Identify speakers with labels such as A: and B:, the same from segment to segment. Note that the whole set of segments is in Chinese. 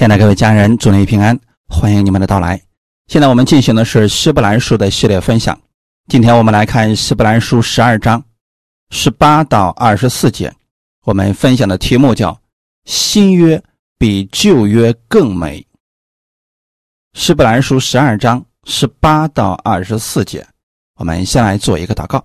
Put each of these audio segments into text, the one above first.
A: 亲爱的各位家人，祝您平安，欢迎你们的到来。现在我们进行的是希伯来书的系列分享。今天我们来看希伯来书十二章十八到二十四节。我们分享的题目叫“新约比旧约更美”。希伯来书十二章十八到二十四节，我们先来做一个祷告。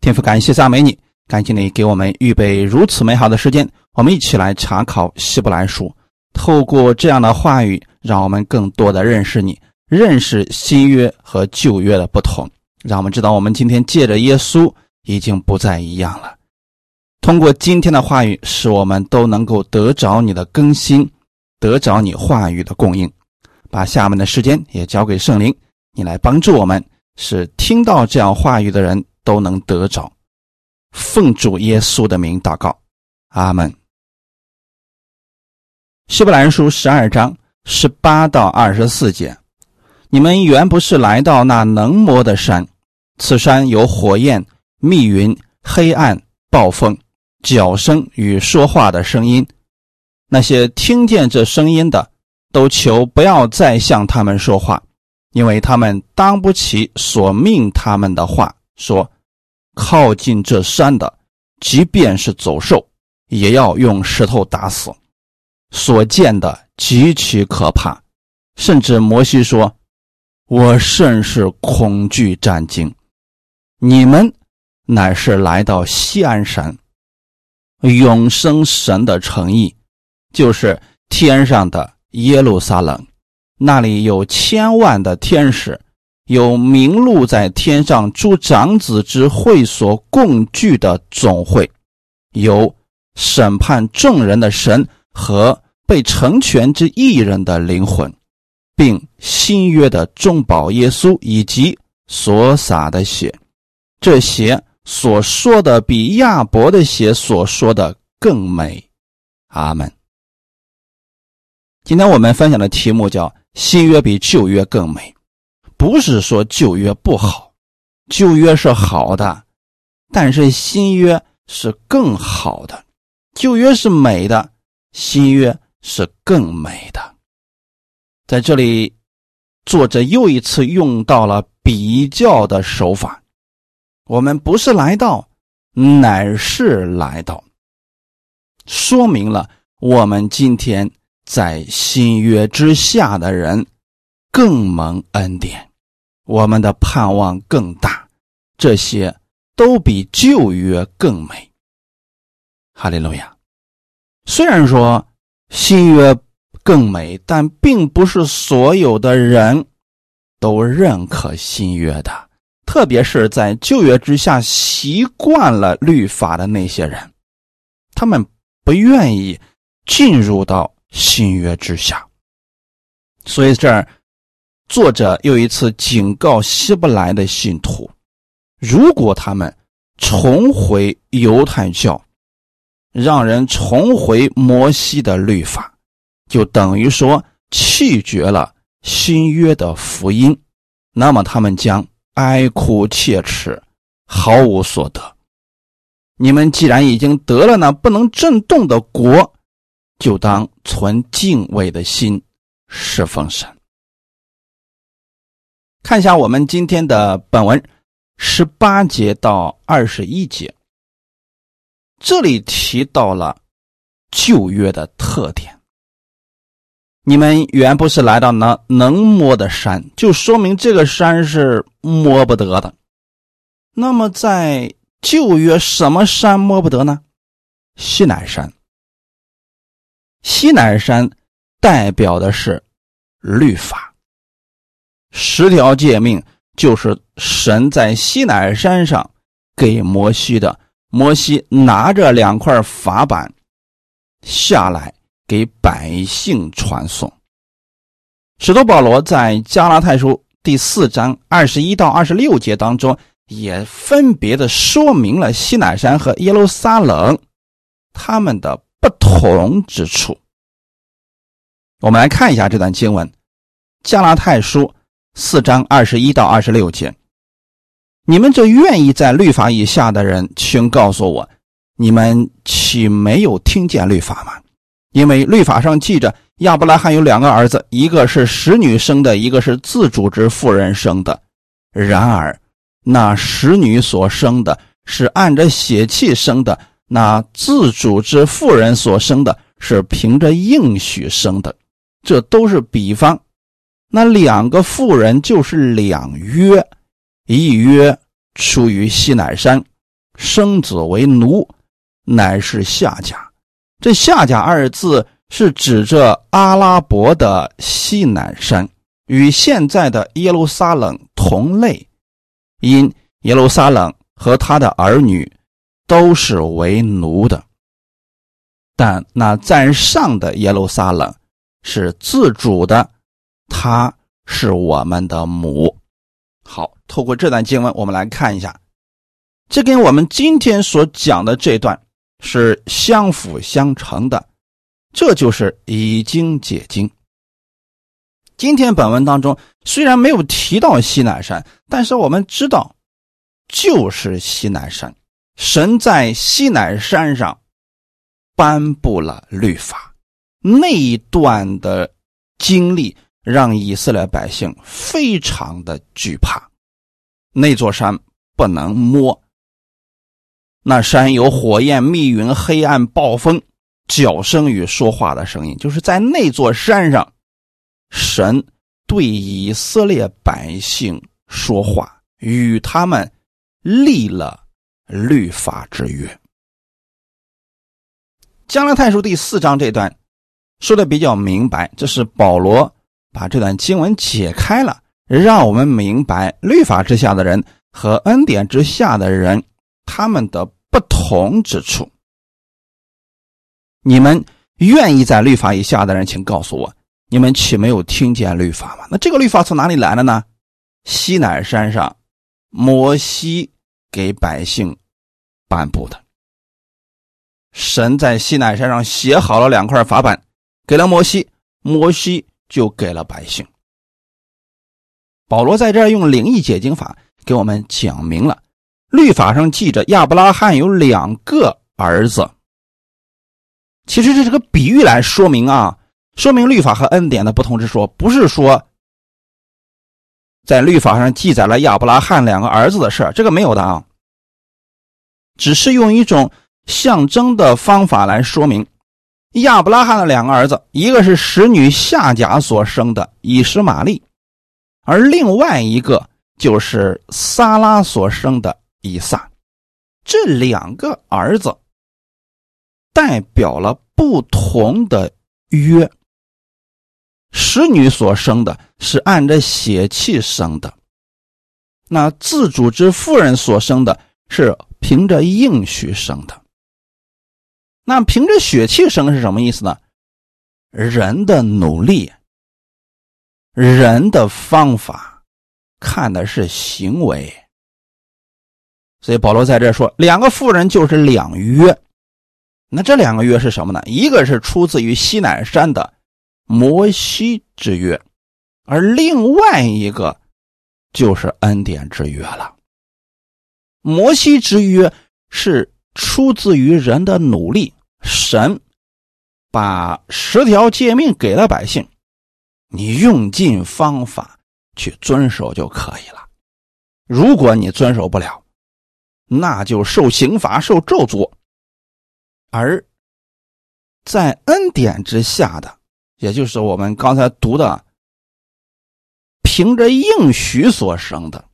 A: 天父，感谢赞美你，感谢你给我们预备如此美好的时间，我们一起来查考希伯来书。透过这样的话语，让我们更多的认识你，认识新约和旧约的不同，让我们知道我们今天借着耶稣已经不再一样了。通过今天的话语，使我们都能够得着你的更新，得着你话语的供应。把下面的时间也交给圣灵，你来帮助我们，使听到这样话语的人都能得着。奉主耶稣的名祷告，阿门。希伯来书十二章十八到二十四节，你们原不是来到那能摸的山，此山有火焰、密云、黑暗、暴风、脚声与说话的声音。那些听见这声音的，都求不要再向他们说话，因为他们当不起所命他们的话。说，靠近这山的，即便是走兽，也要用石头打死。所见的极其可怕，甚至摩西说：“我甚是恐惧战惊。”你们乃是来到西安山，永生神的诚意，就是天上的耶路撒冷，那里有千万的天使，有名录在天上诸长子之会所共聚的总会，有审判众人的神。和被成全之艺人的灵魂，并新约的众宝耶稣以及所洒的血，这些所说的比亚伯的血所说的更美。阿门。今天我们分享的题目叫“新约比旧约更美”，不是说旧约不好，旧约是好的，但是新约是更好的，旧约是美的。新约是更美的，在这里，作者又一次用到了比较的手法。我们不是来到，乃是来到，说明了我们今天在新约之下的人更蒙恩典，我们的盼望更大，这些都比旧约更美。哈利路亚。虽然说新约更美，但并不是所有的人都认可新约的，特别是在旧约之下习惯了律法的那些人，他们不愿意进入到新约之下。所以这儿作者又一次警告希伯来的信徒：如果他们重回犹太教，让人重回摩西的律法，就等于说弃绝了新约的福音，那么他们将哀哭切齿，毫无所得。你们既然已经得了那不能震动的国，就当存敬畏的心侍奉神。看一下我们今天的本文，十八节到二十一节。这里提到了旧约的特点。你们原不是来到那能摸的山，就说明这个山是摸不得的。那么在旧约，什么山摸不得呢？西南山。西南山代表的是律法，十条诫命就是神在西南山上给摩西的。摩西拿着两块法板下来，给百姓传送。使徒保罗在加拉太书第四章二十一到二十六节当中，也分别的说明了西乃山和耶路撒冷他们的不同之处。我们来看一下这段经文：加拉太书四章二十一到二十六节。你们这愿意在律法以下的人，请告诉我，你们岂没有听见律法吗？因为律法上记着亚伯拉罕有两个儿子，一个是使女生的，一个是自主之妇人生的。然而，那使女所生的是按着血气生的，那自主之妇人所生的是凭着应许生的。这都是比方。那两个妇人就是两约，一曰出于西乃山，生子为奴，乃是夏甲。这夏甲二字是指着阿拉伯的西乃山，与现在的耶路撒冷同类，因耶路撒冷和他的儿女都是为奴的，但那在上的耶路撒冷是自主的。他是我们的母。好，透过这段经文，我们来看一下，这跟我们今天所讲的这段是相辅相成的。这就是以经解经。今天本文当中虽然没有提到西南山，但是我们知道，就是西南山，神在西南山上颁布了律法。那一段的经历。让以色列百姓非常的惧怕，那座山不能摸。那山有火焰、密云、黑暗、暴风、叫声与说话的声音，就是在那座山上，神对以色列百姓说话，与他们立了律法之约。加拉太书第四章这段说的比较明白，这是保罗。把这段经文解开了，让我们明白律法之下的人和恩典之下的人他们的不同之处。你们愿意在律法以下的人，请告诉我，你们岂没有听见律法吗？那这个律法从哪里来的呢？西乃山上，摩西给百姓颁布的。神在西乃山上写好了两块法板，给了摩西，摩西。就给了百姓。保罗在这儿用灵异解经法给我们讲明了，律法上记着亚伯拉罕有两个儿子。其实这是个比喻来说明啊，说明律法和恩典的不同之说，不是说在律法上记载了亚伯拉罕两个儿子的事这个没有的啊，只是用一种象征的方法来说明。亚伯拉罕的两个儿子，一个是使女夏甲所生的以实玛利，而另外一个就是撒拉所生的以撒。这两个儿子代表了不同的约。使女所生的是按着血气生的，那自主之妇人所生的是凭着应许生的。那凭着血气生是什么意思呢？人的努力，人的方法，看的是行为。所以保罗在这说，两个妇人就是两约。那这两个约是什么呢？一个是出自于西乃山的摩西之约，而另外一个就是恩典之约了。摩西之约是出自于人的努力。神把十条诫命给了百姓，你用尽方法去遵守就可以了。如果你遵守不了，那就受刑罚、受咒诅。而在恩典之下的，也就是我们刚才读的，凭着应许所生的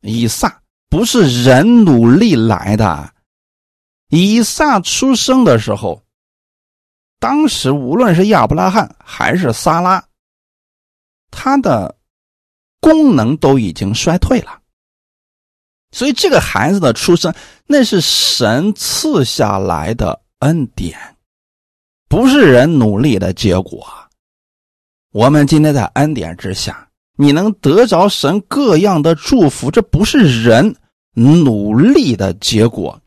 A: 以撒，不是人努力来的。以撒出生的时候，当时无论是亚伯拉罕还是撒拉，他的功能都已经衰退了，所以这个孩子的出生那是神赐下来的恩典，不是人努力的结果。我们今天在恩典之下，你能得着神各样的祝福，这不是人努力的结果。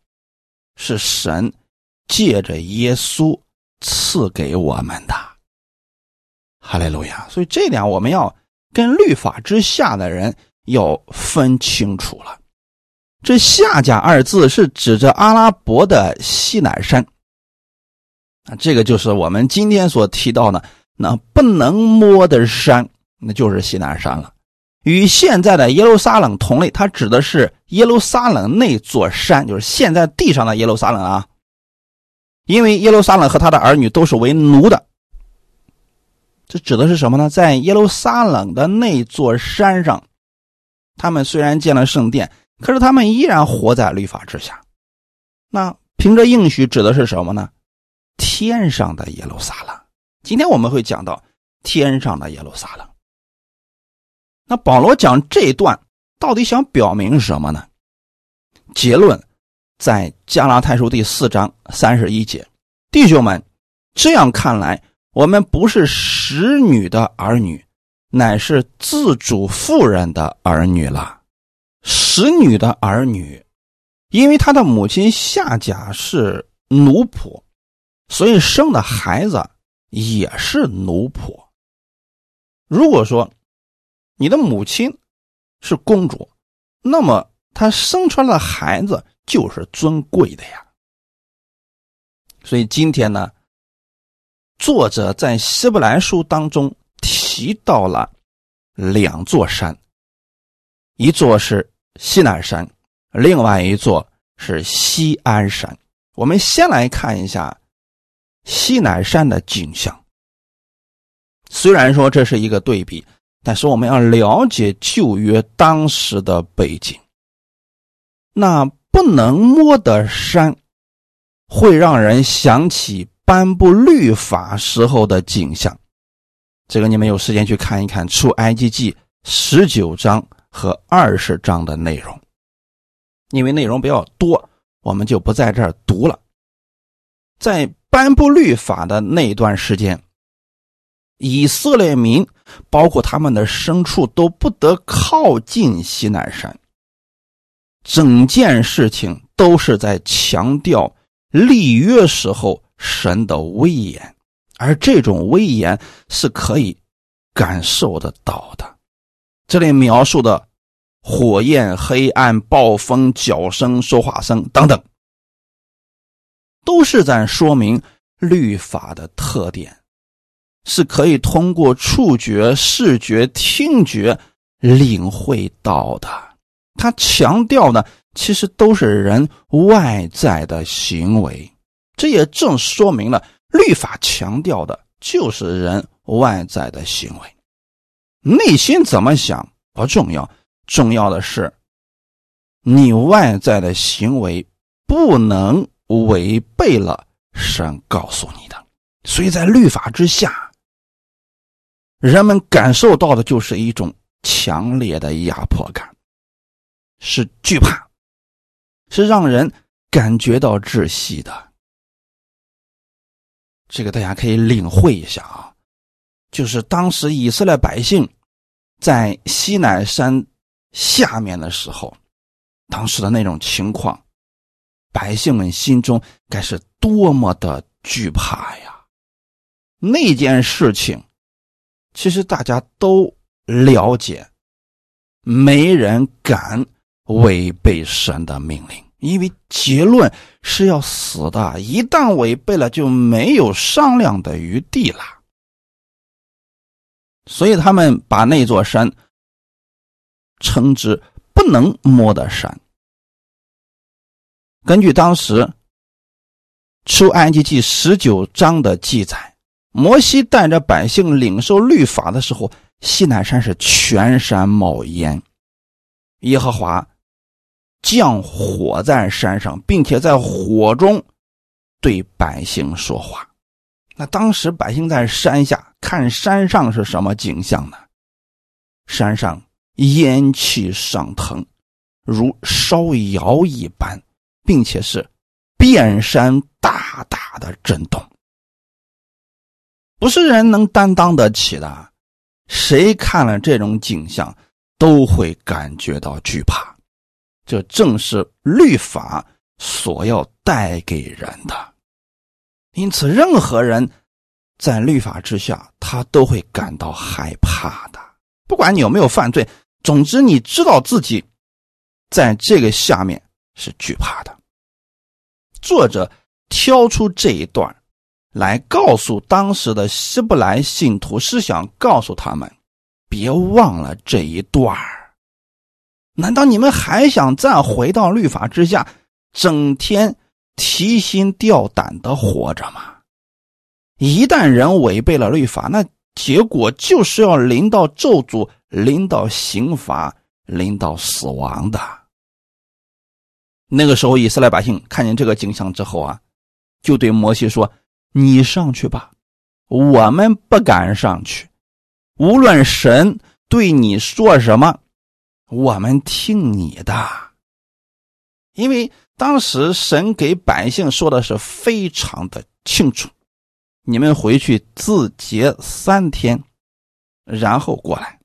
A: 是神借着耶稣赐给我们的，哈利路亚！所以这点我们要跟律法之下的人要分清楚了。这“下甲”二字是指着阿拉伯的西乃山，啊，这个就是我们今天所提到的那不能摸的山，那就是西南山了。与现在的耶路撒冷同类，它指的是耶路撒冷那座山，就是现在地上的耶路撒冷啊。因为耶路撒冷和他的儿女都是为奴的，这指的是什么呢？在耶路撒冷的那座山上，他们虽然建了圣殿，可是他们依然活在律法之下。那凭着应许指的是什么呢？天上的耶路撒冷。今天我们会讲到天上的耶路撒冷。那保罗讲这一段到底想表明什么呢？结论。在加拉太书第四章三十一节，弟兄们，这样看来，我们不是使女的儿女，乃是自主妇人的儿女了。使女的儿女，因为他的母亲夏甲是奴仆，所以生的孩子也是奴仆。如果说你的母亲是公主，那么她生出来的孩子。就是尊贵的呀，所以今天呢，作者在希伯来书当中提到了两座山，一座是西南山，另外一座是西安山。我们先来看一下西南山的景象。虽然说这是一个对比，但是我们要了解旧约当时的背景，那。不能摸的山，会让人想起颁布律法时候的景象。这个你们有时间去看一看《出埃及记》十九章和二十章的内容，因为内容比较多，我们就不在这儿读了。在颁布律法的那段时间，以色列民包括他们的牲畜都不得靠近西南山。整件事情都是在强调立约时候神的威严，而这种威严是可以感受得到的。这里描述的火焰、黑暗、暴风、脚声、说话声等等，都是在说明律法的特点，是可以通过触觉、视觉、听觉领会到的。他强调的其实都是人外在的行为，这也正说明了律法强调的就是人外在的行为。内心怎么想不重要，重要的是你外在的行为不能违背了神告诉你的。所以在律法之下，人们感受到的就是一种强烈的压迫感。是惧怕，是让人感觉到窒息的。这个大家可以领会一下啊，就是当时以色列百姓在西南山下面的时候，当时的那种情况，百姓们心中该是多么的惧怕呀！那件事情，其实大家都了解，没人敢。违背神的命令，因为结论是要死的，一旦违背了，就没有商量的余地了。所以他们把那座山称之不能摸的山。根据当时出埃及记十九章的记载，摩西带着百姓领受律法的时候，西南山是全山冒烟，耶和华。降火在山上，并且在火中对百姓说话。那当时百姓在山下看山上是什么景象呢？山上烟气上腾，如烧窑一般，并且是遍山大大的震动，不是人能担当得起的。谁看了这种景象，都会感觉到惧怕。这正是律法所要带给人的，因此，任何人在律法之下，他都会感到害怕的。不管你有没有犯罪，总之你知道自己在这个下面是惧怕的。作者挑出这一段来告诉当时的希伯来信徒，是想告诉他们，别忘了这一段儿难道你们还想再回到律法之下，整天提心吊胆的活着吗？一旦人违背了律法，那结果就是要临到咒诅、临到刑罚、临到死亡的。那个时候，以色列百姓看见这个景象之后啊，就对摩西说：“你上去吧，我们不敢上去。无论神对你说什么。”我们听你的，因为当时神给百姓说的是非常的清楚，你们回去自洁三天，然后过来。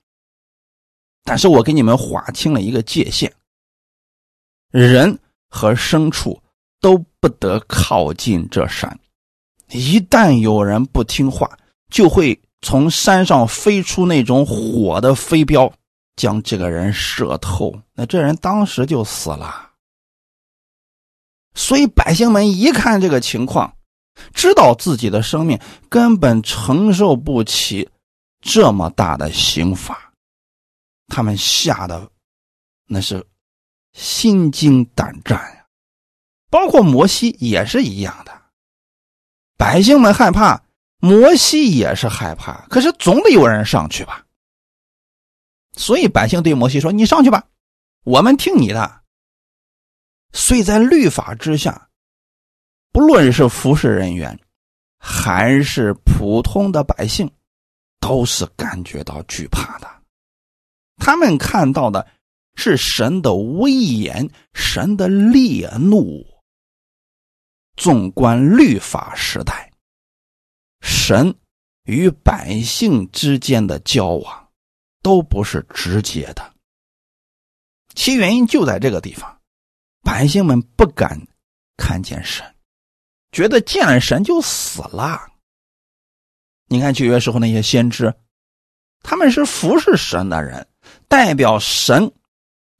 A: 但是我给你们划清了一个界限，人和牲畜都不得靠近这山，一旦有人不听话，就会从山上飞出那种火的飞镖。将这个人射透，那这人当时就死了。所以百姓们一看这个情况，知道自己的生命根本承受不起这么大的刑罚，他们吓得那是心惊胆战呀。包括摩西也是一样的，百姓们害怕，摩西也是害怕，可是总得有人上去吧。所以百姓对摩西说：“你上去吧，我们听你的。”所以在律法之下，不论是服侍人员，还是普通的百姓，都是感觉到惧怕的。他们看到的是神的威严，神的烈怒。纵观律法时代，神与百姓之间的交往。都不是直接的，其原因就在这个地方，百姓们不敢看见神，觉得见了神就死了。你看旧约时候那些先知，他们是服侍神的人，代表神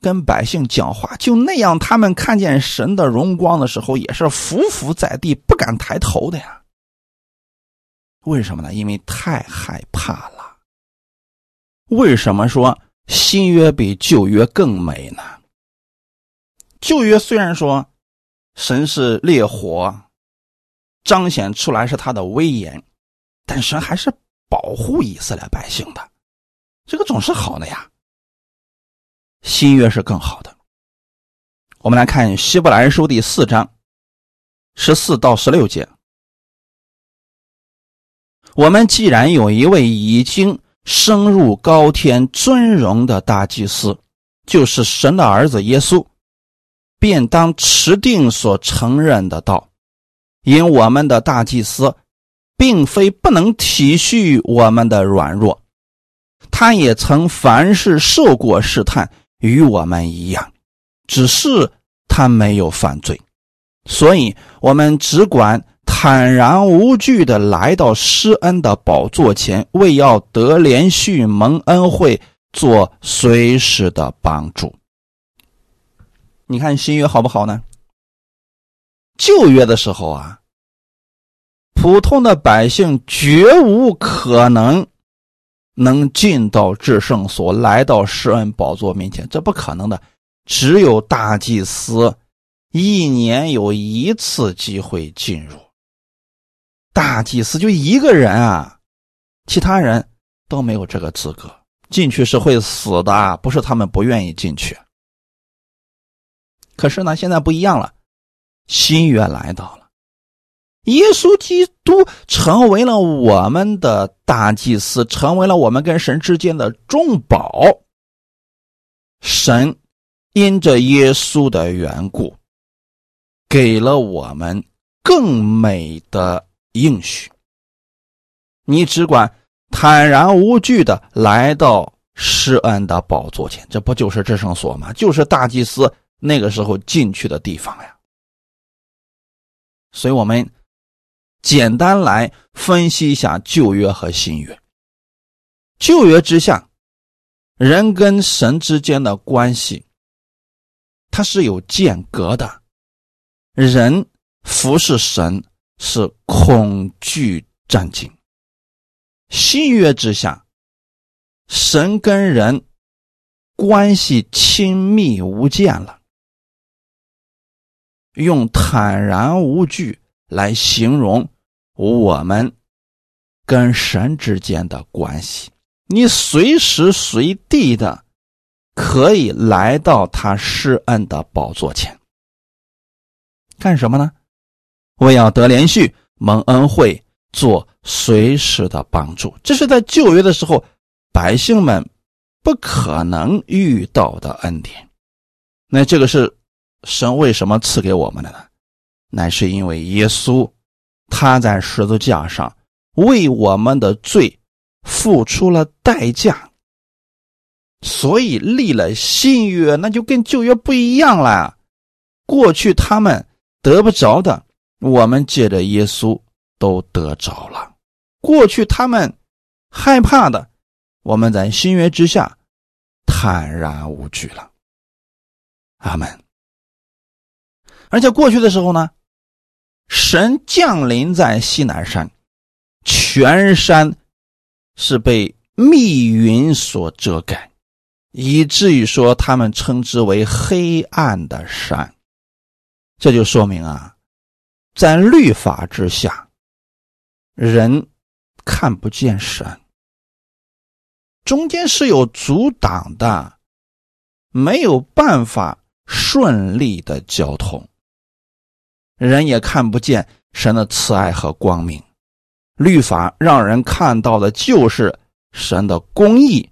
A: 跟百姓讲话，就那样，他们看见神的荣光的时候，也是伏伏在地，不敢抬头的呀。为什么呢？因为太害怕了。为什么说新约比旧约更美呢？旧约虽然说神是烈火，彰显出来是他的威严，但神还是保护以色列百姓的，这个总是好的呀。新约是更好的。我们来看希伯来书第四章十四到十六节。我们既然有一位已经。升入高天尊荣的大祭司，就是神的儿子耶稣，便当持定所承认的道。因我们的大祭司，并非不能体恤我们的软弱，他也曾凡事受过试探，与我们一样，只是他没有犯罪，所以我们只管。坦然无惧的来到施恩的宝座前，为要得连续蒙恩惠，做随时的帮助。你看新约好不好呢？旧约的时候啊，普通的百姓绝无可能能进到至圣所，来到施恩宝座面前，这不可能的。只有大祭司一年有一次机会进入。大祭司就一个人啊，其他人都没有这个资格进去，是会死的。不是他们不愿意进去，可是呢，现在不一样了，新约来到了，耶稣基督成为了我们的大祭司，成为了我们跟神之间的中保。神因着耶稣的缘故，给了我们更美的。应许，你只管坦然无惧的来到施恩的宝座前，这不就是至圣所吗？就是大祭司那个时候进去的地方呀。所以，我们简单来分析一下旧约和新约。旧约之下，人跟神之间的关系，它是有间隔的，人服侍神。是恐惧战兢。新约之下，神跟人关系亲密无间了，用坦然无惧来形容我们跟神之间的关系。你随时随地的可以来到他施恩的宝座前，干什么呢？为要得连续蒙恩惠，做随时的帮助。这是在旧约的时候，百姓们不可能遇到的恩典。那这个是神为什么赐给我们的呢？乃是因为耶稣他在十字架上为我们的罪。付出了代价，所以立了新约，那就跟旧约不一样了。过去他们得不着的，我们借着耶稣都得着了；过去他们害怕的，我们在新约之下坦然无惧了。阿门。而且过去的时候呢，神降临在西南山，全山。是被密云所遮盖，以至于说他们称之为黑暗的山。这就说明啊，在律法之下，人看不见神，中间是有阻挡的，没有办法顺利的交通，人也看不见神的慈爱和光明。律法让人看到的就是神的公义、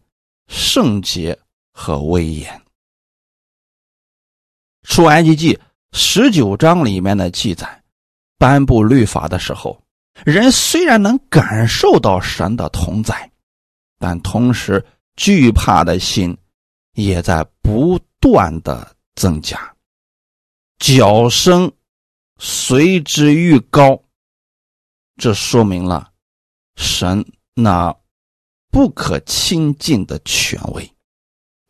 A: 圣洁和威严。出埃及记十九章里面的记载，颁布律法的时候，人虽然能感受到神的同在，但同时惧怕的心也在不断的增加，脚声随之愈高。这说明了神那不可亲近的权威，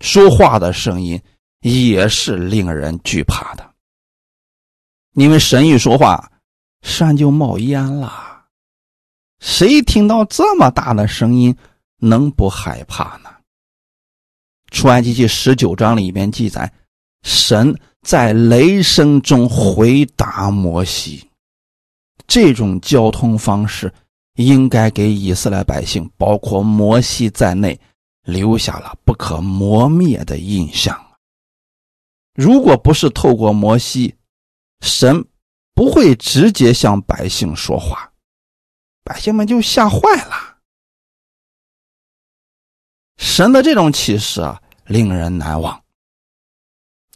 A: 说话的声音也是令人惧怕的。因为神一说话，山就冒烟了。谁听到这么大的声音，能不害怕呢？出埃及记十九章里面记载，神在雷声中回答摩西。这种交通方式应该给以色列百姓，包括摩西在内，留下了不可磨灭的印象。如果不是透过摩西，神不会直接向百姓说话，百姓们就吓坏了。神的这种启示啊，令人难忘。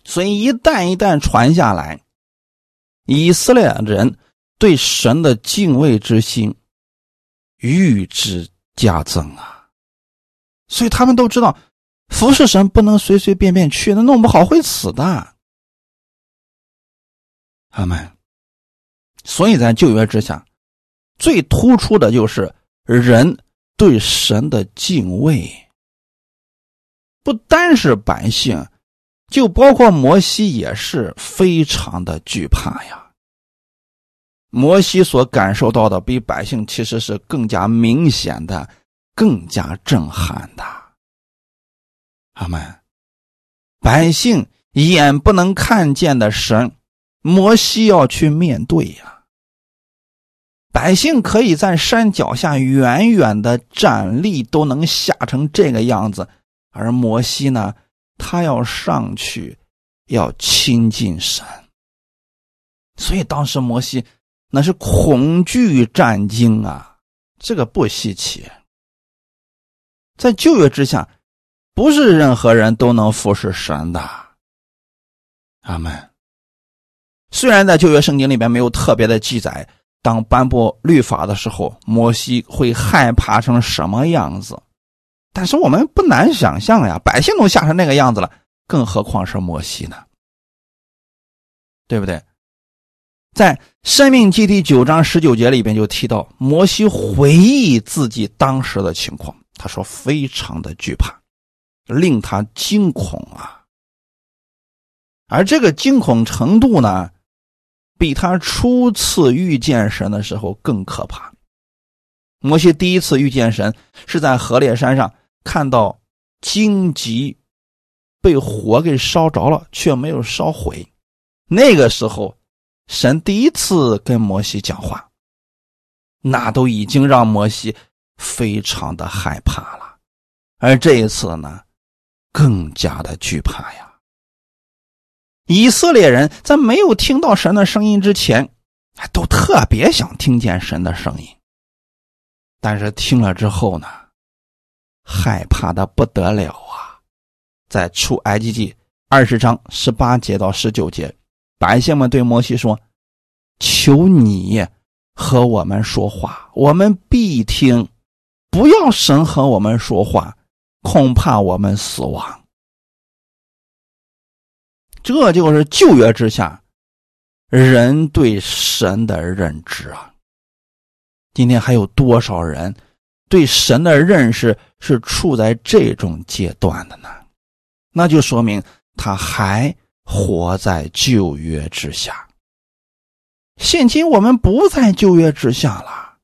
A: 所以一代一代传下来，以色列人。对神的敬畏之心愈之加增啊，所以他们都知道，服侍神不能随随便便去，那弄不好会死的。阿门。所以在旧约之下，最突出的就是人对神的敬畏，不单是百姓，就包括摩西也是非常的惧怕呀。摩西所感受到的比百姓其实是更加明显的、更加震撼的。阿门。百姓眼不能看见的神，摩西要去面对呀。百姓可以在山脚下远远的站立，都能吓成这个样子，而摩西呢，他要上去，要亲近神。所以当时摩西。那是恐惧战惊啊，这个不稀奇。在旧约之下，不是任何人都能服侍神的。阿门。虽然在旧约圣经里边没有特别的记载，当颁布律法的时候，摩西会害怕成什么样子，但是我们不难想象呀，百姓都吓成那个样子了，更何况是摩西呢？对不对？在《生命记》第九章十九节里边就提到，摩西回忆自己当时的情况，他说非常的惧怕，令他惊恐啊。而这个惊恐程度呢，比他初次遇见神的时候更可怕。摩西第一次遇见神是在河烈山上，看到荆棘被火给烧着了，却没有烧毁。那个时候，神第一次跟摩西讲话，那都已经让摩西非常的害怕了。而这一次呢，更加的惧怕呀。以色列人在没有听到神的声音之前，都特别想听见神的声音。但是听了之后呢，害怕的不得了啊！在出埃及记二十章十八节到十九节，百姓们对摩西说：“求你和我们说话，我们必听；不要神和我们说话，恐怕我们死亡。”这就是旧约之下人对神的认知啊！今天还有多少人对神的认识是处在这种阶段的呢？那就说明他还活在旧约之下。现今我们不在旧约之下了，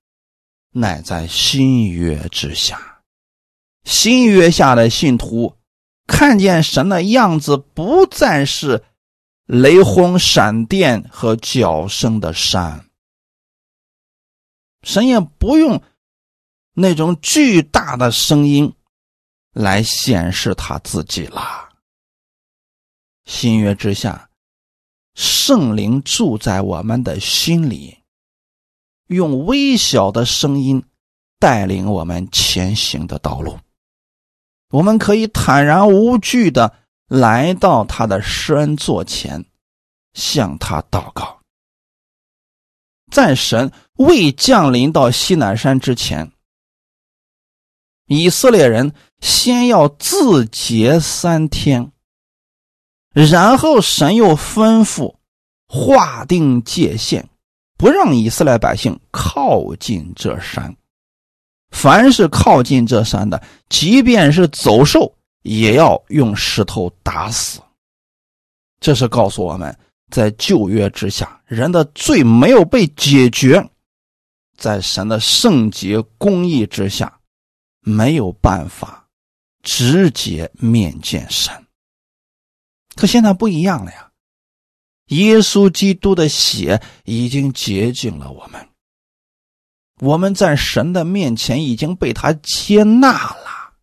A: 乃在新约之下。新约下的信徒。看见神的样子，不再是雷轰、闪电和脚声的山，神也不用那种巨大的声音来显示他自己了。新约之下，圣灵住在我们的心里，用微小的声音带领我们前行的道路。我们可以坦然无惧的来到他的施恩座前，向他祷告。在神未降临到西南山之前，以色列人先要自洁三天，然后神又吩咐划定界限，不让以色列百姓靠近这山。凡是靠近这山的，即便是走兽，也要用石头打死。这是告诉我们，在旧约之下，人的罪没有被解决，在神的圣洁公义之下，没有办法直接面见神。可现在不一样了呀，耶稣基督的血已经洁净了我们。我们在神的面前已经被他接纳了，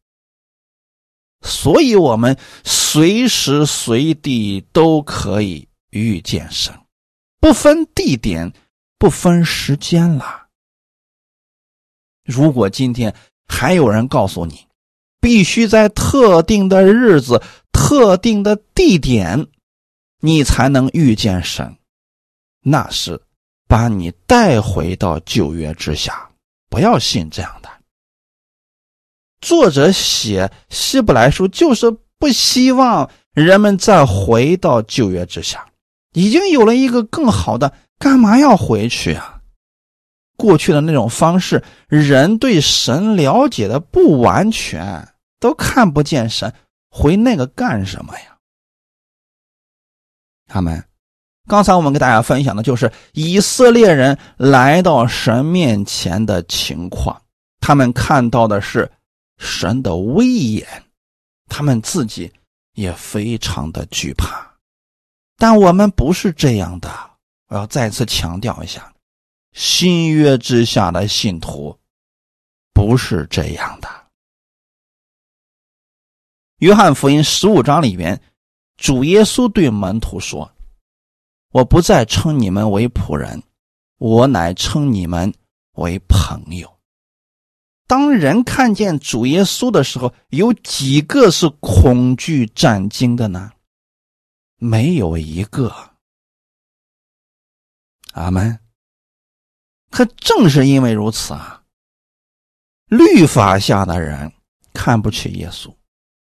A: 所以我们随时随地都可以遇见神，不分地点，不分时间了。如果今天还有人告诉你，必须在特定的日子、特定的地点，你才能遇见神，那是。把你带回到旧约之下，不要信这样的。作者写希伯来书，就是不希望人们再回到旧约之下，已经有了一个更好的，干嘛要回去啊？过去的那种方式，人对神了解的不完全，都看不见神，回那个干什么呀？他们。刚才我们给大家分享的就是以色列人来到神面前的情况，他们看到的是神的威严，他们自己也非常的惧怕。但我们不是这样的，我要再次强调一下，新约之下的信徒不是这样的。约翰福音十五章里边，主耶稣对门徒说。我不再称你们为仆人，我乃称你们为朋友。当人看见主耶稣的时候，有几个是恐惧战惊的呢？没有一个。阿门。可正是因为如此啊，律法下的人看不起耶稣，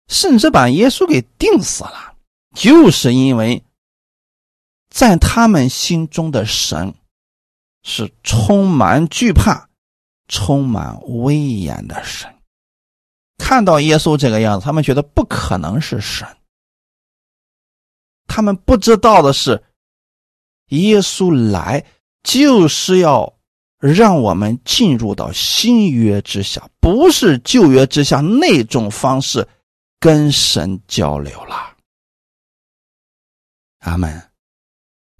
A: 甚至把耶稣给钉死了，就是因为。在他们心中的神是充满惧怕、充满威严的神。看到耶稣这个样子，他们觉得不可能是神。他们不知道的是，耶稣来就是要让我们进入到新约之下，不是旧约之下那种方式跟神交流了。阿门。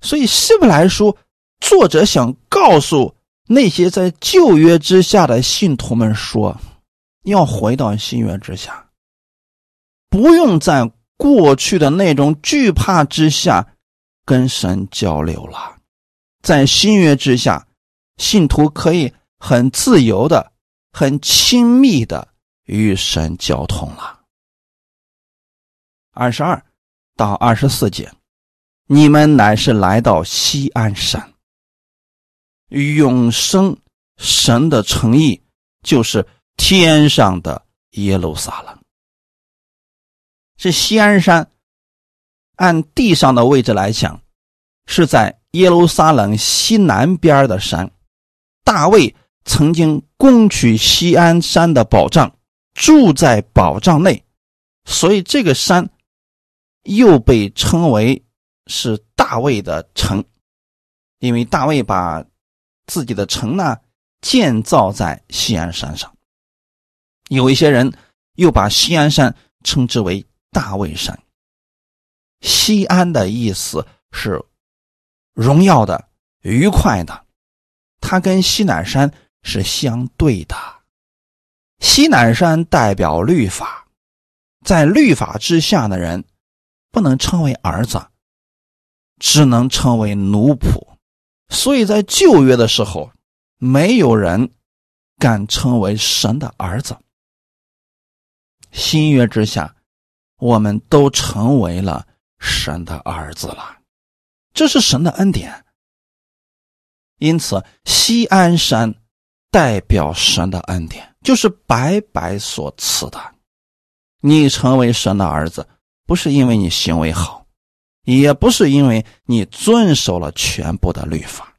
A: 所以希伯来书作者想告诉那些在旧约之下的信徒们说，要回到新约之下，不用在过去的那种惧怕之下跟神交流了，在新约之下，信徒可以很自由的、很亲密的与神交通了。二十二到二十四节。你们乃是来到西安山，永生神的诚意就是天上的耶路撒冷。这西安山，按地上的位置来讲，是在耶路撒冷西南边的山。大卫曾经攻取西安山的宝藏，住在宝藏内，所以这个山又被称为。是大卫的城，因为大卫把自己的城呢建造在西安山上。有一些人又把西安山称之为大卫山。西安的意思是荣耀的、愉快的，它跟西南山是相对的。西南山代表律法，在律法之下的人不能称为儿子。只能称为奴仆，所以在旧约的时候，没有人敢称为神的儿子。新约之下，我们都成为了神的儿子了，这是神的恩典。因此，西安山代表神的恩典，就是白白所赐的。你成为神的儿子，不是因为你行为好。也不是因为你遵守了全部的律法，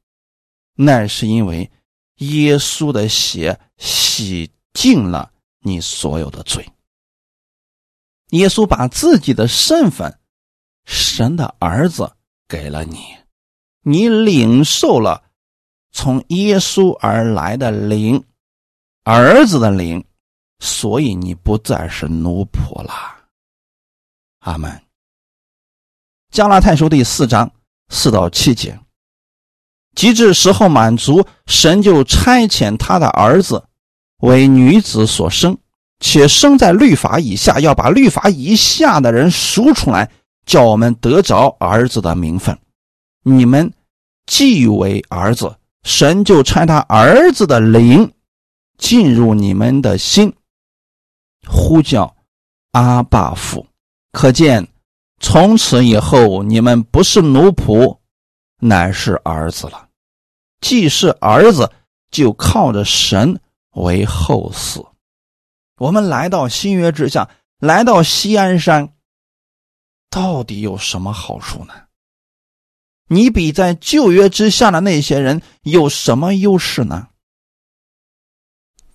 A: 那是因为耶稣的血洗净了你所有的罪。耶稣把自己的身份，神的儿子给了你，你领受了从耶稣而来的灵，儿子的灵，所以你不再是奴仆了。阿门。加拉太书第四章四到七节，及至时候满足，神就差遣他的儿子为女子所生，且生在律法以下，要把律法以下的人赎出来，叫我们得着儿子的名分。你们既为儿子，神就差他儿子的灵进入你们的心，呼叫阿爸父，可见。从此以后，你们不是奴仆，乃是儿子了。既是儿子，就靠着神为后嗣。我们来到新约之下，来到西安山，到底有什么好处呢？你比在旧约之下的那些人有什么优势呢？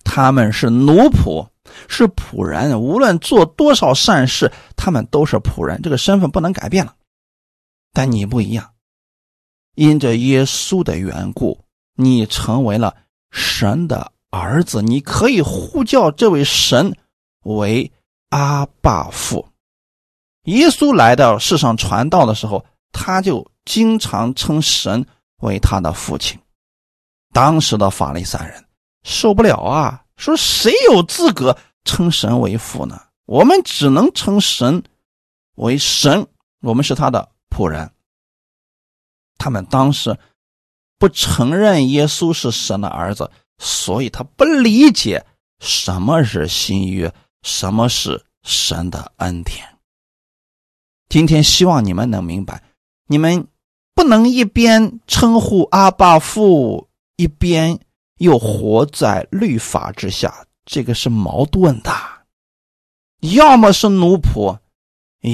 A: 他们是奴仆。是仆人，无论做多少善事，他们都是仆人，这个身份不能改变了。但你不一样，因着耶稣的缘故，你成为了神的儿子，你可以呼叫这位神为阿爸父。耶稣来到世上传道的时候，他就经常称神为他的父亲。当时的法利赛人受不了啊。说谁有资格称神为父呢？我们只能称神为神，我们是他的仆人。他们当时不承认耶稣是神的儿子，所以他不理解什么是新约，什么是神的恩典。今天希望你们能明白，你们不能一边称呼阿爸父，一边。又活在律法之下，这个是矛盾的。要么是奴仆，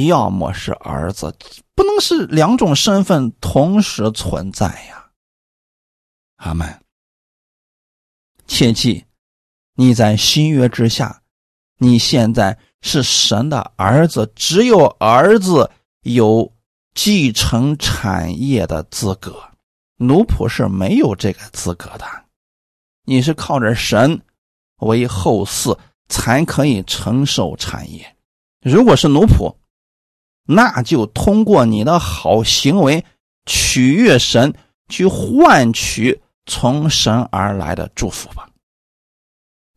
A: 要么是儿子，不能是两种身份同时存在呀。阿门。切记，你在新约之下，你现在是神的儿子，只有儿子有继承产业的资格。奴仆是没有这个资格的。你是靠着神为后嗣才可以承受产业。如果是奴仆，那就通过你的好行为取悦神，去换取从神而来的祝福吧。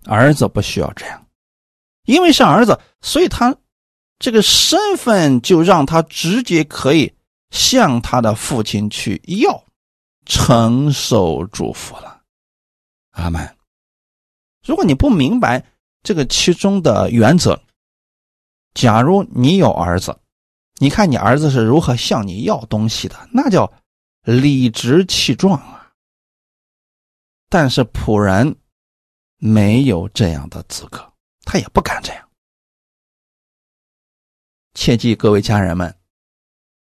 A: 儿子不需要这样，因为是儿子，所以他这个身份就让他直接可以向他的父亲去要承受祝福了。阿门。如果你不明白这个其中的原则，假如你有儿子，你看你儿子是如何向你要东西的，那叫理直气壮啊。但是仆人没有这样的资格，他也不敢这样。切记，各位家人们，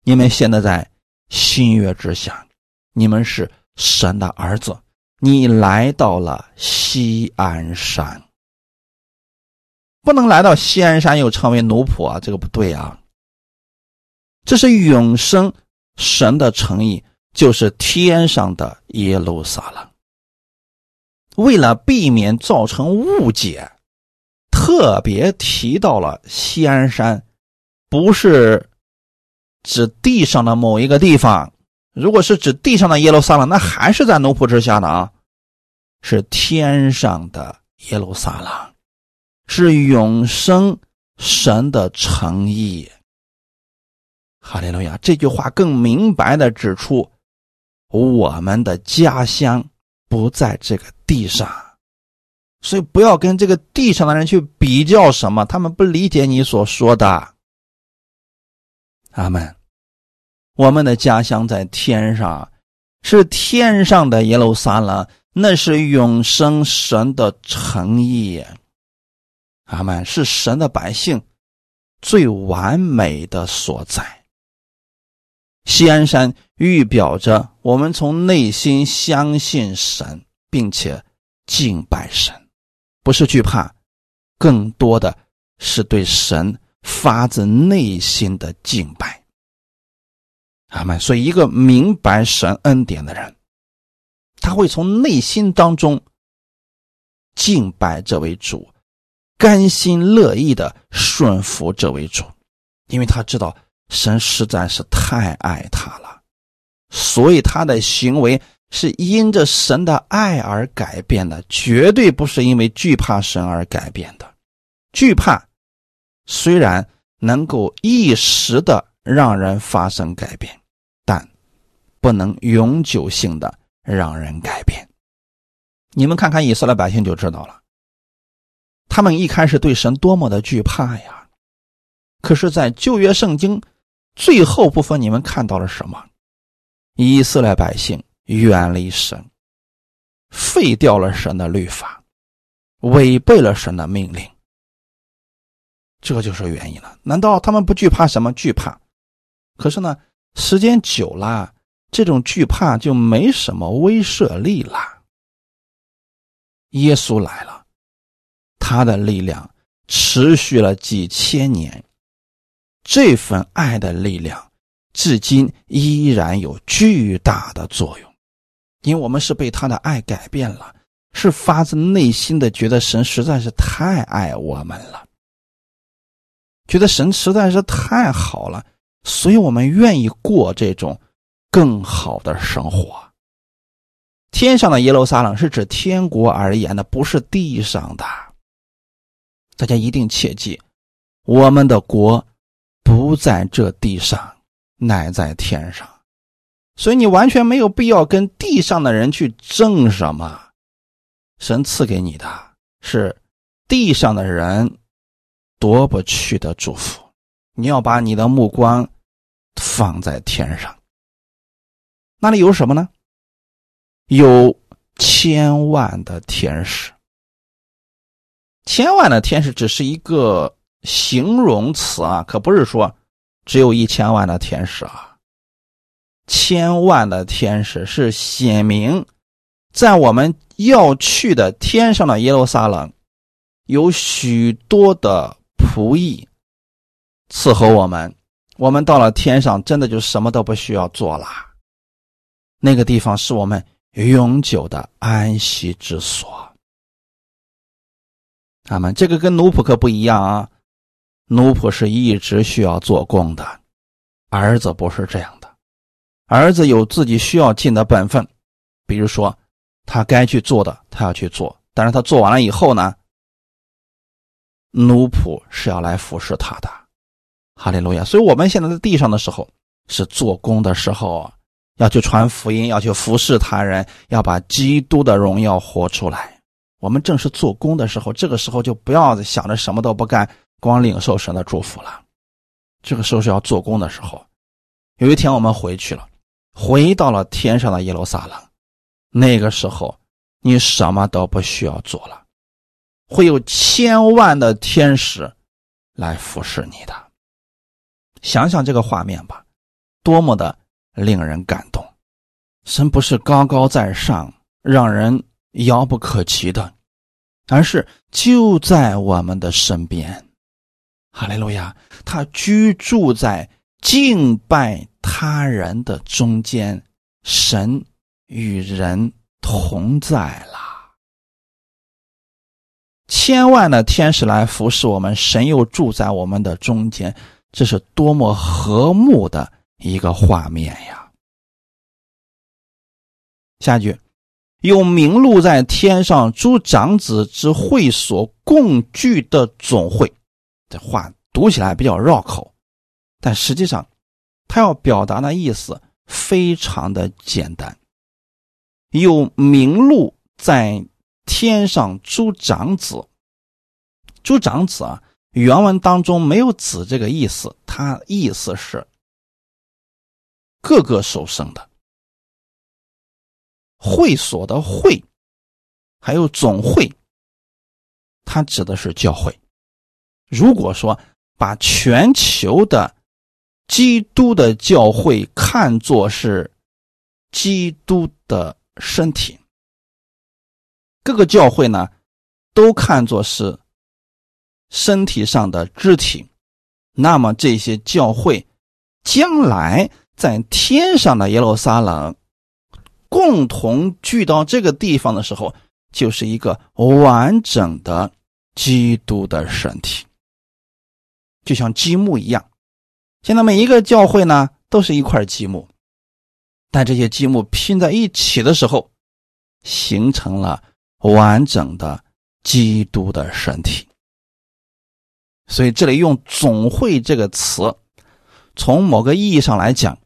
A: 你们现在在新月之下，你们是神的儿子。你来到了西安山，不能来到西安山又成为奴仆啊！这个不对啊。这是永生神的诚意，就是天上的耶路撒冷。为了避免造成误解，特别提到了西安山，不是指地上的某一个地方。如果是指地上的耶路撒冷，那还是在奴仆之下的啊。是天上的耶路撒冷，是永生神的诚意。哈利路亚！这句话更明白的指出，我们的家乡不在这个地上，所以不要跟这个地上的人去比较什么，他们不理解你所说的。阿门。我们的家乡在天上，是天上的耶路撒冷。那是永生神的诚意，阿门，是神的百姓最完美的所在。西安山预表着我们从内心相信神，并且敬拜神，不是惧怕，更多的是对神发自内心的敬拜。阿门。所以，一个明白神恩典的人。他会从内心当中敬拜这位主，甘心乐意的顺服这位主，因为他知道神实在是太爱他了，所以他的行为是因着神的爱而改变的，绝对不是因为惧怕神而改变的。惧怕虽然能够一时的让人发生改变，但不能永久性的。让人改变。你们看看以色列百姓就知道了，他们一开始对神多么的惧怕呀！可是，在旧约圣经最后部分，你们看到了什么？以色列百姓远离神，废掉了神的律法，违背了神的命令，这就是原因了。难道他们不惧怕什么？惧怕。可是呢，时间久了。这种惧怕就没什么威慑力了。耶稣来了，他的力量持续了几千年，这份爱的力量至今依然有巨大的作用，因为我们是被他的爱改变了，是发自内心的觉得神实在是太爱我们了，觉得神实在是太好了，所以我们愿意过这种。更好的生活。天上的耶路撒冷是指天国而言的，不是地上的。大家一定切记，我们的国不在这地上，乃在天上。所以你完全没有必要跟地上的人去争什么。神赐给你的是地上的人夺不去的祝福，你要把你的目光放在天上。那里有什么呢？有千万的天使。千万的天使只是一个形容词啊，可不是说只有一千万的天使啊。千万的天使是显明，在我们要去的天上的耶路撒冷，有许多的仆役伺候我们。我们到了天上，真的就什么都不需要做了。那个地方是我们永久的安息之所。他们这个跟奴仆可不一样啊，奴仆是一直需要做工的，儿子不是这样的，儿子有自己需要尽的本分，比如说他该去做的，他要去做，但是他做完了以后呢，奴仆是要来服侍他的，哈利路亚。所以我们现在在地上的时候是做工的时候，要去传福音，要去服侍他人，要把基督的荣耀活出来。我们正是做工的时候，这个时候就不要想着什么都不干，光领受神的祝福了。这个时候是要做工的时候。有一天我们回去了，回到了天上的耶路撒冷，那个时候你什么都不需要做了，会有千万的天使来服侍你的。想想这个画面吧，多么的令人感动！神不是高高在上，让人。遥不可及的，而是就在我们的身边。哈利路亚！他居住在敬拜他人的中间，神与人同在了。千万的天使来服侍我们，神又住在我们的中间，这是多么和睦的一个画面呀！下一句。有名录在天上诸长子之会所共聚的总会，这话读起来比较绕口，但实际上，他要表达的意思非常的简单。有名录在天上诸长子，诸长子啊，原文当中没有“子”这个意思，它意思是各个受生的。会所的会，还有总会，它指的是教会。如果说把全球的基督的教会看作是基督的身体，各个教会呢都看作是身体上的肢体，那么这些教会将来在天上的耶路撒冷。共同聚到这个地方的时候，就是一个完整的基督的身体，就像积木一样。现在每一个教会呢，都是一块积木，但这些积木拼在一起的时候，形成了完整的基督的身体。所以这里用“总会”这个词，从某个意义上来讲。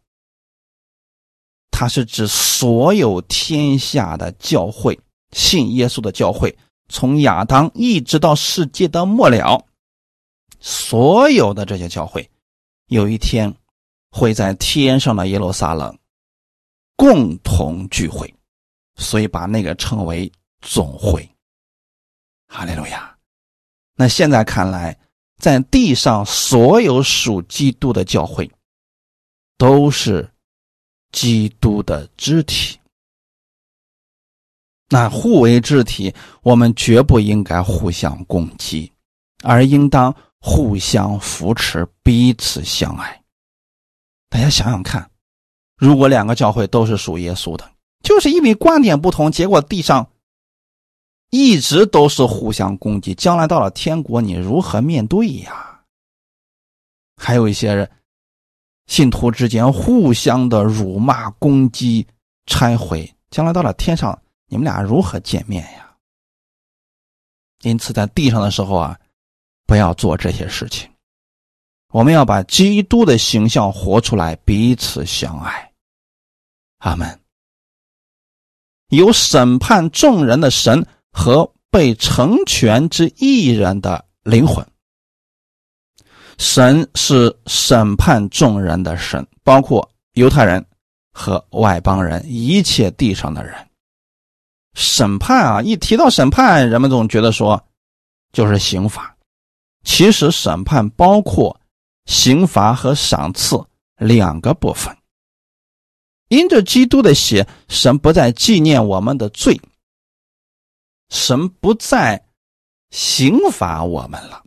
A: 它是指所有天下的教会，信耶稣的教会，从亚当一直到世界的末了，所有的这些教会，有一天会在天上的耶路撒冷共同聚会，所以把那个称为总会。哈利路亚！那现在看来，在地上所有属基督的教会，都是。基督的肢体，那互为肢体，我们绝不应该互相攻击，而应当互相扶持，彼此相爱。大家想想看，如果两个教会都是属耶稣的，就是因为观点不同，结果地上一直都是互相攻击，将来到了天国，你如何面对呀？还有一些人。信徒之间互相的辱骂、攻击、拆毁，将来到了天上，你们俩如何见面呀？因此，在地上的时候啊，不要做这些事情。我们要把基督的形象活出来，彼此相爱。阿门。有审判众人的神和被成全之艺人的灵魂。神是审判众人的神，包括犹太人和外邦人，一切地上的人。审判啊，一提到审判，人们总觉得说就是刑罚。其实审判包括刑罚和赏赐两个部分。因着基督的血，神不再纪念我们的罪，神不再刑罚我们了，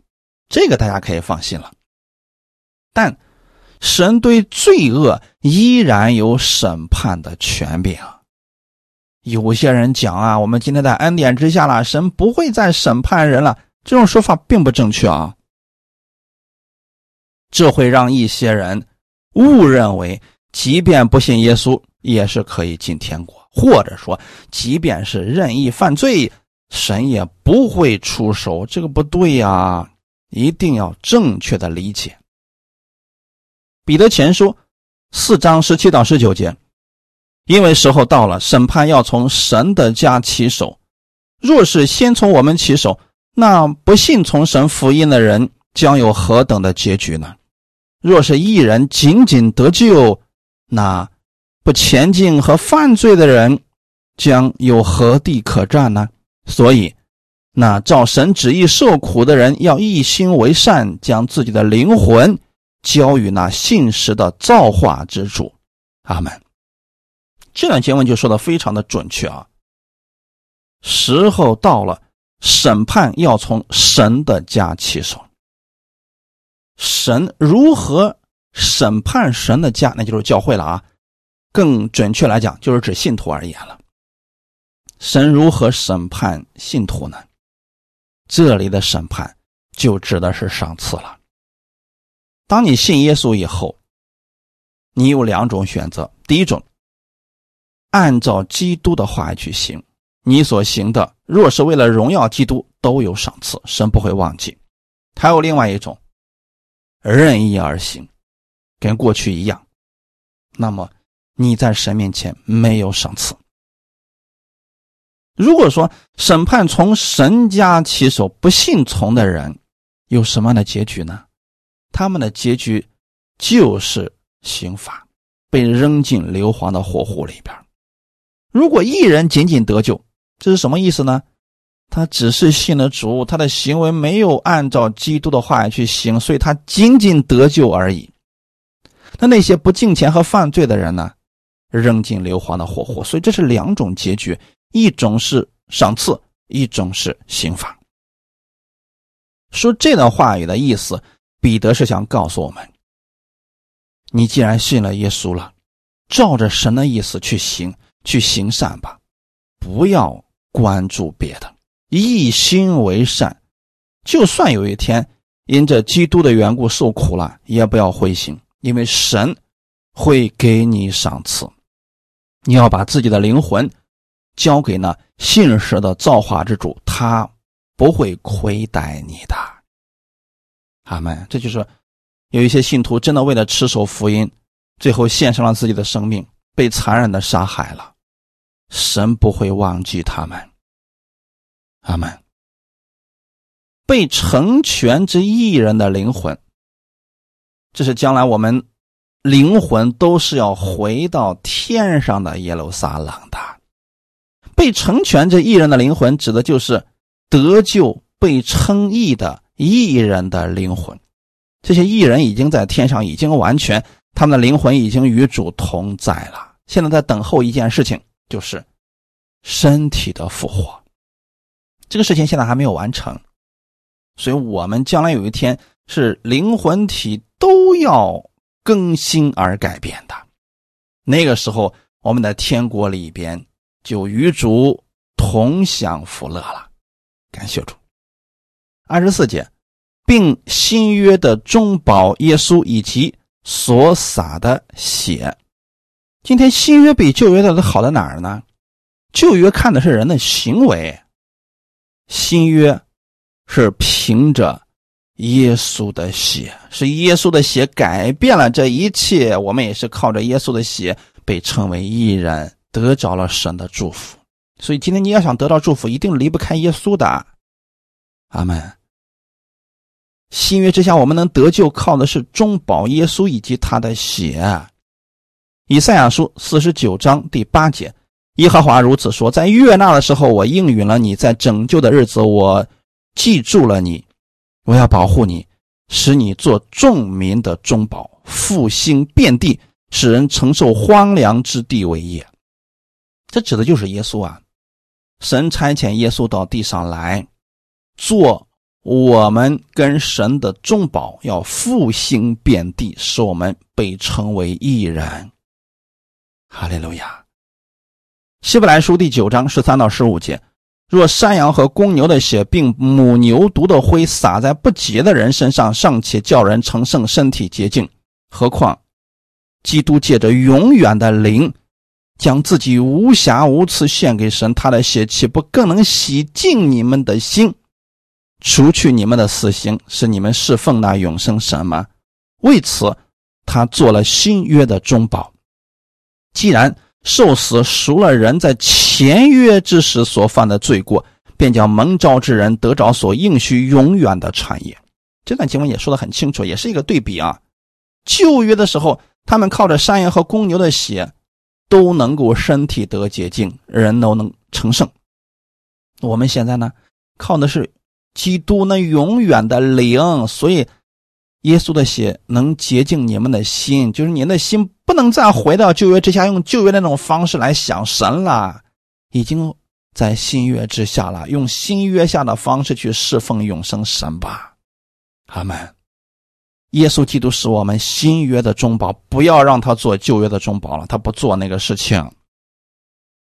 A: 这个大家可以放心了。但神对罪恶依然有审判的权柄。有些人讲啊，我们今天在恩典之下了，神不会再审判人了。这种说法并不正确啊，这会让一些人误认为，即便不信耶稣，也是可以进天国，或者说，即便是任意犯罪，神也不会出手。这个不对呀，一定要正确的理解。彼得前书四章十七到十九节，因为时候到了，审判要从神的家起手。若是先从我们起手，那不信从神福音的人将有何等的结局呢？若是一人仅仅得救，那不前进和犯罪的人将有何地可占呢？所以，那照神旨意受苦的人要一心为善，将自己的灵魂。交与那信实的造化之主，阿门。这段经文就说的非常的准确啊。时候到了，审判要从神的家起手。神如何审判神的家，那就是教会了啊。更准确来讲，就是指信徒而言了。神如何审判信徒呢？这里的审判就指的是赏赐了。当你信耶稣以后，你有两种选择：第一种，按照基督的话去行，你所行的若是为了荣耀基督，都有赏赐，神不会忘记；还有另外一种，任意而行，跟过去一样，那么你在神面前没有赏赐。如果说审判从神家起手，不信从的人有什么样的结局呢？他们的结局就是刑罚，被扔进硫磺的火湖里边。如果一人仅仅得救，这是什么意思呢？他只是信了主，他的行为没有按照基督的话去行，所以他仅仅得救而已。那那些不敬虔和犯罪的人呢？扔进硫磺的火湖。所以这是两种结局：一种是赏赐，一种是刑罚。说这段话语的意思。彼得是想告诉我们：你既然信了耶稣了，照着神的意思去行，去行善吧，不要关注别的，一心为善。就算有一天因着基督的缘故受苦了，也不要灰心，因为神会给你赏赐。你要把自己的灵魂交给那信实的造化之主，他不会亏待你的。阿门。这就是有一些信徒真的为了持守福音，最后献上了自己的生命，被残忍的杀害了。神不会忘记他们。阿门。被成全之艺人的灵魂，这是将来我们灵魂都是要回到天上的耶路撒冷的。被成全这艺人的灵魂，指的就是得救、被称义的。艺人的灵魂，这些艺人已经在天上，已经完全，他们的灵魂已经与主同在了。现在在等候一件事情，就是身体的复活。这个事情现在还没有完成，所以我们将来有一天是灵魂体都要更新而改变的。那个时候，我们的天国里边就与主同享福乐了。感谢主。二十四节。并新约的中保耶稣以及所洒的血。今天新约比旧约的好在哪儿呢？旧约看的是人的行为，新约是凭着耶稣的血，是耶稣的血改变了这一切。我们也是靠着耶稣的血被称为义人，得着了神的祝福。所以今天你要想得到祝福，一定离不开耶稣的。阿门。新约之下，我们能得救，靠的是中保耶稣以及他的血。以赛亚书四十九章第八节，耶和华如此说：在悦纳的时候，我应允了你；在拯救的日子，我记住了你。我要保护你，使你做众民的中保，复兴遍地，使人承受荒凉之地为业。这指的就是耶稣啊！神差遣耶稣到地上来做。我们跟神的中保要复兴遍地，使我们被称为义人。哈利路亚。希伯来书第九章十三到十五节：若山羊和公牛的血，并母牛犊的灰洒在不洁的人身上，尚且叫人成圣，身体洁净，何况基督借着永远的灵，将自己无瑕无疵献给神，他的血岂不更能洗净你们的心？除去你们的死刑，是你们侍奉那永生神吗？为此，他做了新约的中保。既然受死赎了人在前约之时所犯的罪过，便叫蒙召之人得着所应许永远的产业。这段经文也说得很清楚，也是一个对比啊。旧约的时候，他们靠着山羊和公牛的血，都能够身体得洁净，人都能成圣。我们现在呢，靠的是。基督那永远的灵，所以耶稣的血能洁净你们的心，就是你的心不能再回到旧约之下，用旧约那种方式来想神了，已经在新约之下了，用新约下的方式去侍奉永生神吧。阿门。耶稣基督是我们新约的中保，不要让他做旧约的中保了，他不做那个事情。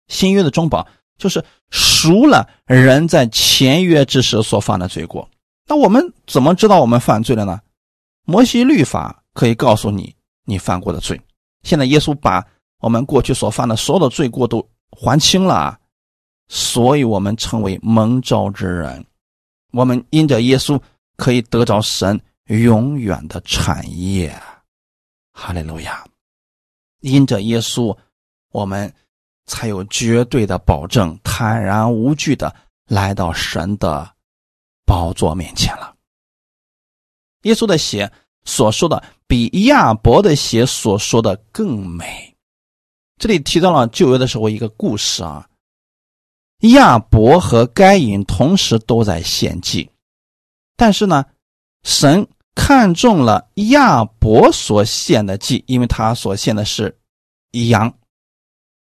A: 新约的中保。就是赎了人在前约之时所犯的罪过。那我们怎么知道我们犯罪了呢？摩西律法可以告诉你你犯过的罪。现在耶稣把我们过去所犯的所有的罪过都还清了，所以我们成为蒙召之人。我们因着耶稣可以得着神永远的产业。哈利路亚！因着耶稣，我们。才有绝对的保证，坦然无惧的来到神的宝座面前了。耶稣的血所说的，比亚伯的血所说的更美。这里提到了旧约的时候一个故事啊，亚伯和该隐同时都在献祭，但是呢，神看中了亚伯所献的祭，因为他所献的是羊。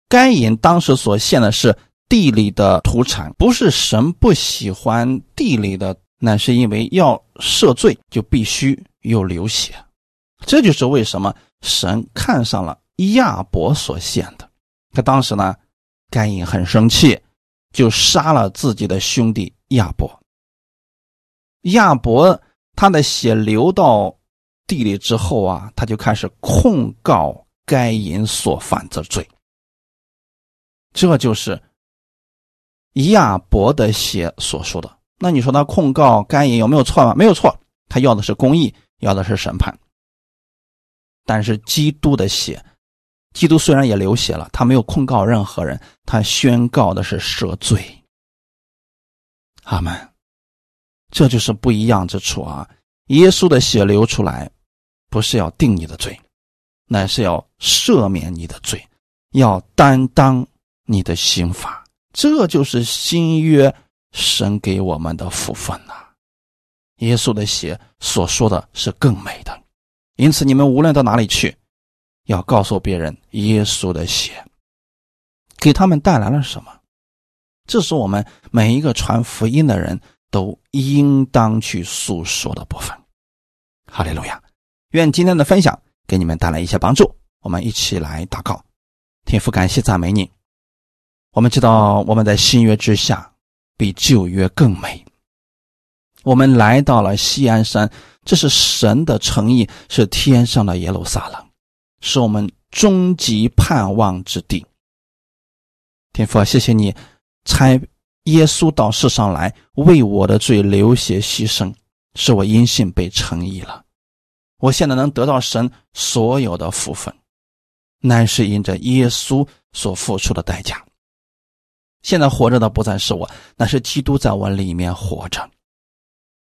A: 该隐当时所献的是地里的土产，不是神不喜欢地里的，那是因为要赦罪就必须有流血，这就是为什么神看上了亚伯所献的。他当时呢，该隐很生气，就杀了自己的兄弟亚伯。亚伯他的血流到地里之后啊，他就开始控告该隐所犯的罪。这就是亚伯的血所说的。那你说他控告该隐有没有错吗？没有错，他要的是公义，要的是审判。但是基督的血，基督虽然也流血了，他没有控告任何人，他宣告的是赦罪。阿门。这就是不一样之处啊！耶稣的血流出来，不是要定你的罪，乃是要赦免你的罪，要担当。你的刑罚，这就是新约神给我们的福分呐。耶稣的血所说的是更美的，因此你们无论到哪里去，要告诉别人耶稣的血给他们带来了什么。这是我们每一个传福音的人都应当去诉说的部分。哈利路亚！愿今天的分享给你们带来一些帮助。我们一起来祷告，天父，感谢赞美你。我们知道我们在新约之下比旧约更美。我们来到了西安山，这是神的诚意，是天上的耶路撒冷，是我们终极盼望之地。天父，谢谢你差耶稣到世上来为我的罪流血牺牲，使我因信被诚意了。我现在能得到神所有的福分，乃是因着耶稣所付出的代价。现在活着的不再是我，乃是基督在我里面活着。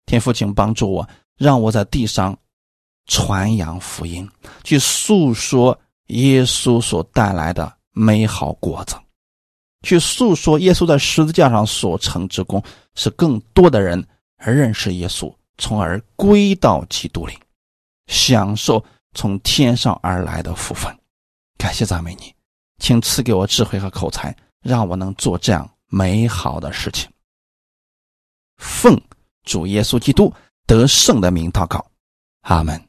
A: 天父，请帮助我，让我在地上传扬福音，去诉说耶稣所带来的美好果子，去诉说耶稣在十字架上所成之功，使更多的人认识耶稣，从而归到基督里，享受从天上而来的福分。感谢赞美你，请赐给我智慧和口才。让我能做这样美好的事情。奉主耶稣基督得胜的名祷告，阿门。